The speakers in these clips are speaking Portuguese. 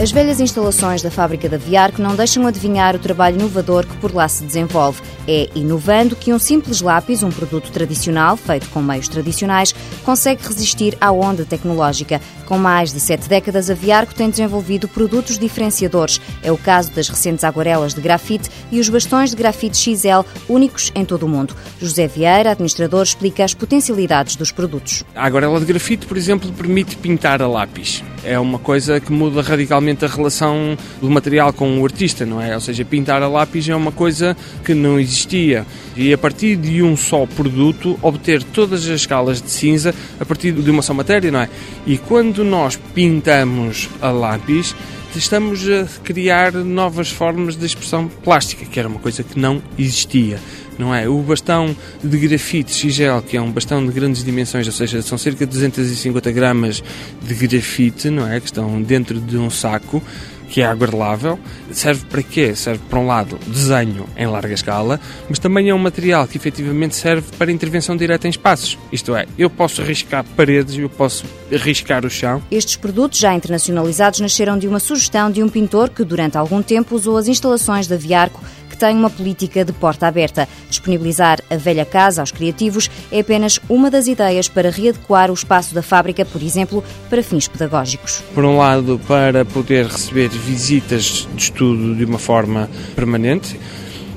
As velhas instalações da fábrica da Viarco não deixam adivinhar o trabalho inovador que por lá se desenvolve. É inovando que um simples lápis, um produto tradicional, feito com meios tradicionais, consegue resistir à onda tecnológica. Com mais de sete décadas, a Viarco tem desenvolvido produtos diferenciadores. É o caso das recentes aguarelas de grafite e os bastões de grafite XL, únicos em todo o mundo. José Vieira, administrador, explica as potencialidades dos produtos. A aguarela de grafite, por exemplo, permite pintar a lápis. É uma coisa que muda radicalmente a relação do material com o artista, não é? Ou seja, pintar a lápis é uma coisa que não existia. E a partir de um só produto, obter todas as escalas de cinza a partir de uma só matéria, não é? E quando nós pintamos a lápis, estamos a criar novas formas de expressão plástica, que era uma coisa que não existia não é? O bastão de grafite XGL, que é um bastão de grandes dimensões, ou seja, são cerca de 250 gramas de grafite, não é? Que estão dentro de um saco que é aguardelável. Serve para quê? Serve, para um lado, desenho em larga escala, mas também é um material que efetivamente serve para intervenção direta em espaços. Isto é, eu posso riscar paredes, eu posso riscar o chão. Estes produtos, já internacionalizados, nasceram de uma sugestão de um pintor que, durante algum tempo, usou as instalações da Viarco tem uma política de porta aberta. Disponibilizar a velha casa aos criativos é apenas uma das ideias para readequar o espaço da fábrica, por exemplo, para fins pedagógicos. Por um lado, para poder receber visitas de estudo de uma forma permanente.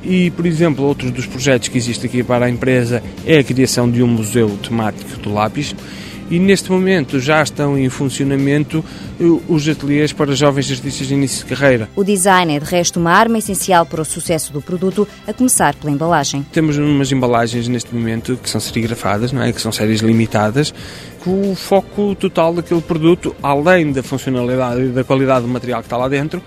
E, por exemplo, outro dos projetos que existe aqui para a empresa é a criação de um museu temático do lápis e neste momento já estão em funcionamento eh, os ateliês para jovens artistas de início de carreira. O design é de resto uma arma essencial para o sucesso do produto, a começar pela embalagem. Temos umas embalagens neste momento que são serigrafadas, não é? que são séries limitadas, com o foco total daquele produto, além da funcionalidade e da qualidade do material que está lá dentro,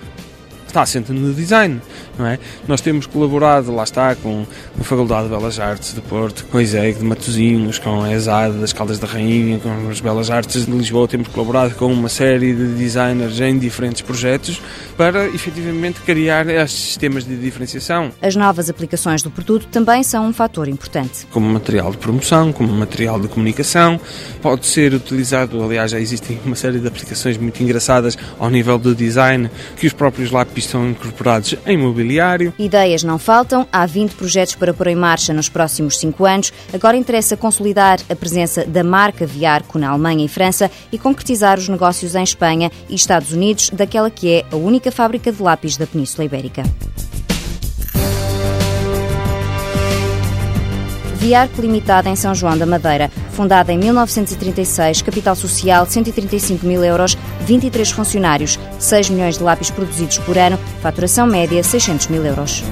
está assente no design, não é? Nós temos colaborado, lá está, com a Faculdade de Belas Artes de Porto, com a ISEG de Matosinhos, com a ESAD das Caldas da Rainha, com as Belas Artes de Lisboa, temos colaborado com uma série de designers em diferentes projetos para, efetivamente, criar estes sistemas de diferenciação. As novas aplicações do produto também são um fator importante. Como material de promoção, como material de comunicação, pode ser utilizado, aliás, já existem uma série de aplicações muito engraçadas ao nível do design, que os próprios lápis estão incorporados em mobiliário. Ideias não faltam, há 20 projetos para pôr em marcha nos próximos 5 anos. Agora interessa consolidar a presença da marca Viarco na Alemanha e França e concretizar os negócios em Espanha e Estados Unidos daquela que é a única fábrica de lápis da Península Ibérica. Viarco Limitada em São João da Madeira. Fundada em 1936, capital social 135 mil euros, 23 funcionários, 6 milhões de lápis produzidos por ano, faturação média 600 mil euros.